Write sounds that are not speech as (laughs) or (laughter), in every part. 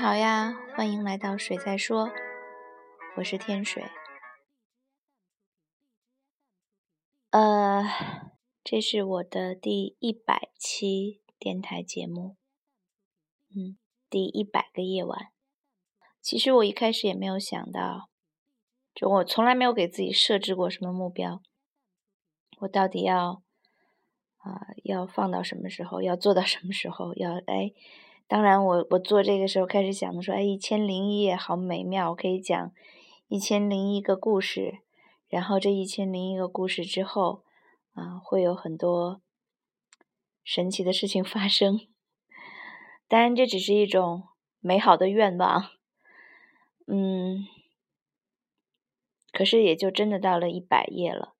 好呀，欢迎来到水在说，我是天水。呃，这是我的第一百期电台节目，嗯，第一百个夜晚。其实我一开始也没有想到，就我从来没有给自己设置过什么目标，我到底要啊要放到什么时候，要做到什么时候，要哎。当然，我我做这个时候开始想的说，哎，一千零一夜好美妙，我可以讲一千零一个故事，然后这一千零一个故事之后，啊，会有很多神奇的事情 (laughs) 发生。当然，这只是一种美好的愿望，嗯，可是也就真的到了一百页了，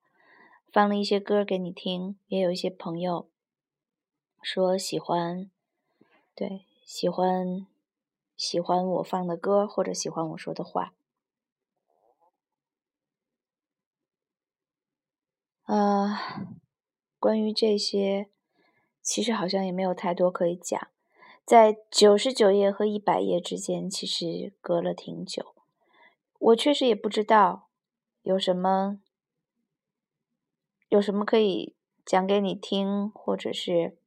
放了一些歌给你听，也有一些朋友说喜欢，对。喜欢喜欢我放的歌，或者喜欢我说的话。啊，关于这些，其实好像也没有太多可以讲。在九十九页和一百页之间，其实隔了挺久。我确实也不知道有什么有什么可以讲给你听，或者是。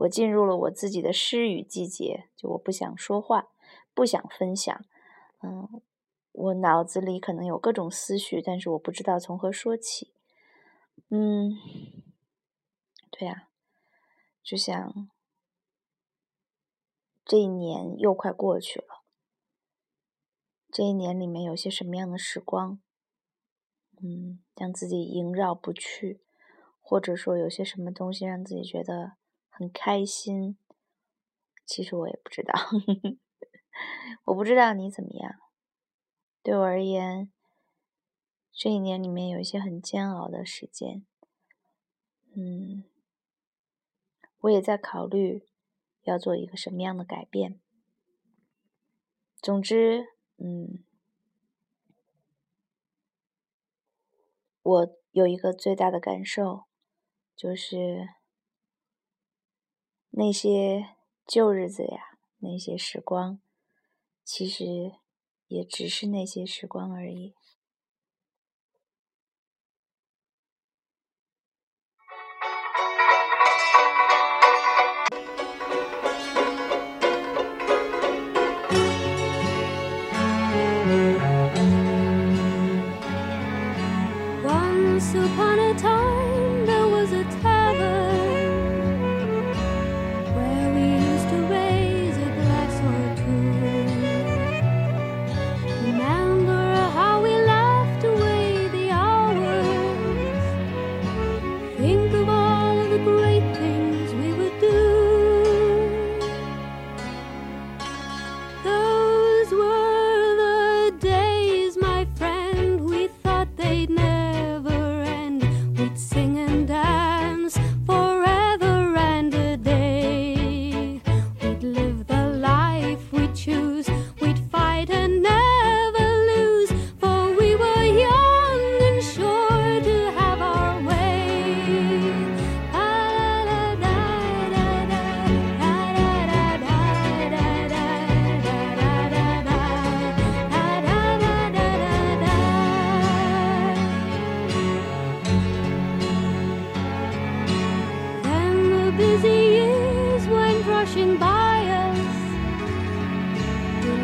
我进入了我自己的失语季节，就我不想说话，不想分享。嗯，我脑子里可能有各种思绪，但是我不知道从何说起。嗯，对呀，就像这一年又快过去了，这一年里面有些什么样的时光，嗯，让自己萦绕不去，或者说有些什么东西让自己觉得。很开心，其实我也不知道，(laughs) 我不知道你怎么样。对我而言，这一年里面有一些很煎熬的时间，嗯，我也在考虑要做一个什么样的改变。总之，嗯，我有一个最大的感受，就是。那些旧日子呀，那些时光，其实也只是那些时光而已。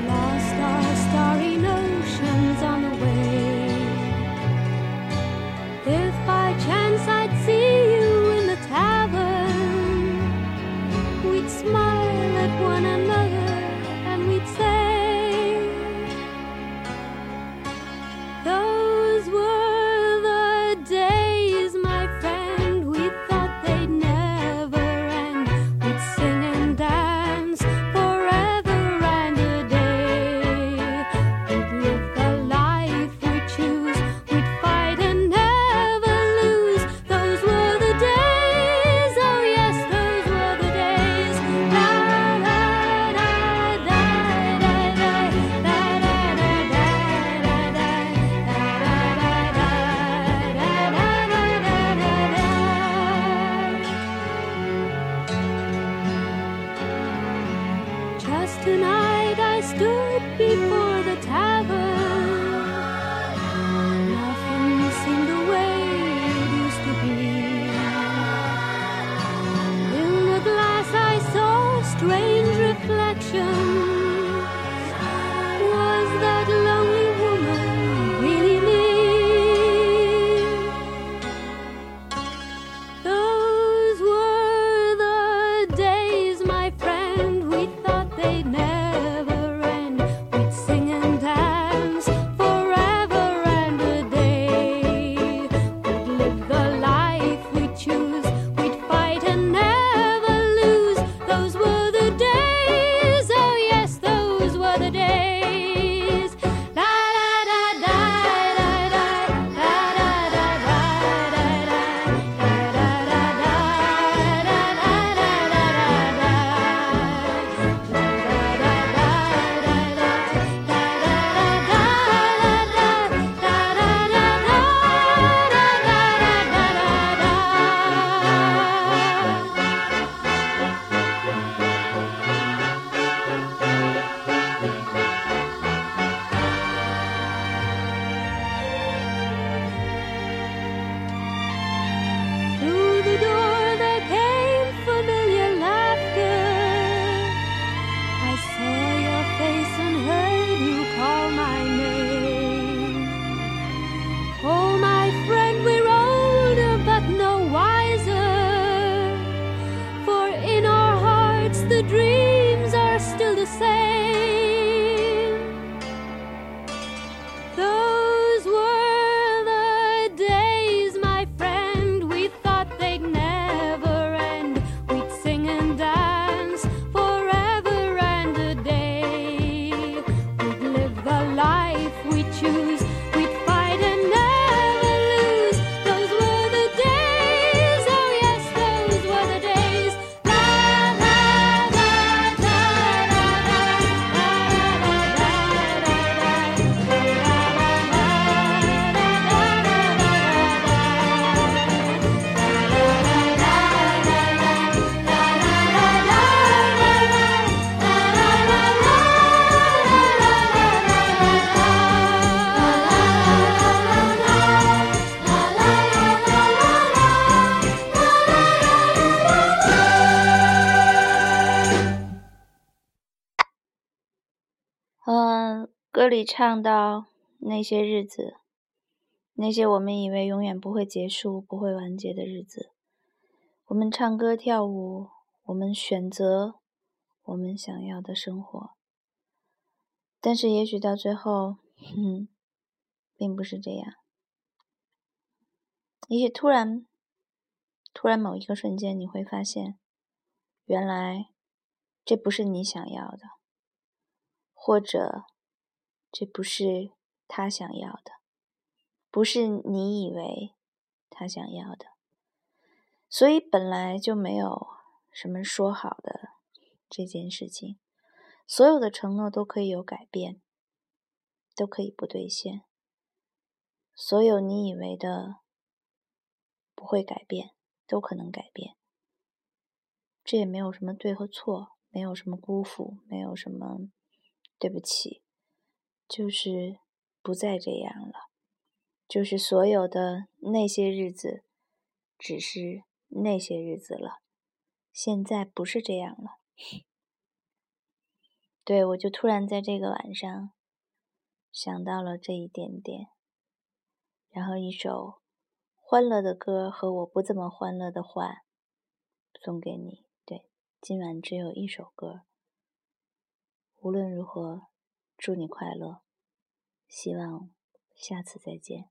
lost our story. Ever. say. 歌里唱到那些日子，那些我们以为永远不会结束、不会完结的日子，我们唱歌跳舞，我们选择我们想要的生活。但是也许到最后，哼，并不是这样。也许突然，突然某一个瞬间，你会发现，原来这不是你想要的，或者。这不是他想要的，不是你以为他想要的，所以本来就没有什么说好的这件事情。所有的承诺都可以有改变，都可以不兑现。所有你以为的不会改变，都可能改变。这也没有什么对和错，没有什么辜负，没有什么对不起。就是不再这样了，就是所有的那些日子，只是那些日子了。现在不是这样了。对我就突然在这个晚上想到了这一点点，然后一首欢乐的歌和我不怎么欢乐的话送给你。对，今晚只有一首歌。无论如何。祝你快乐，希望下次再见。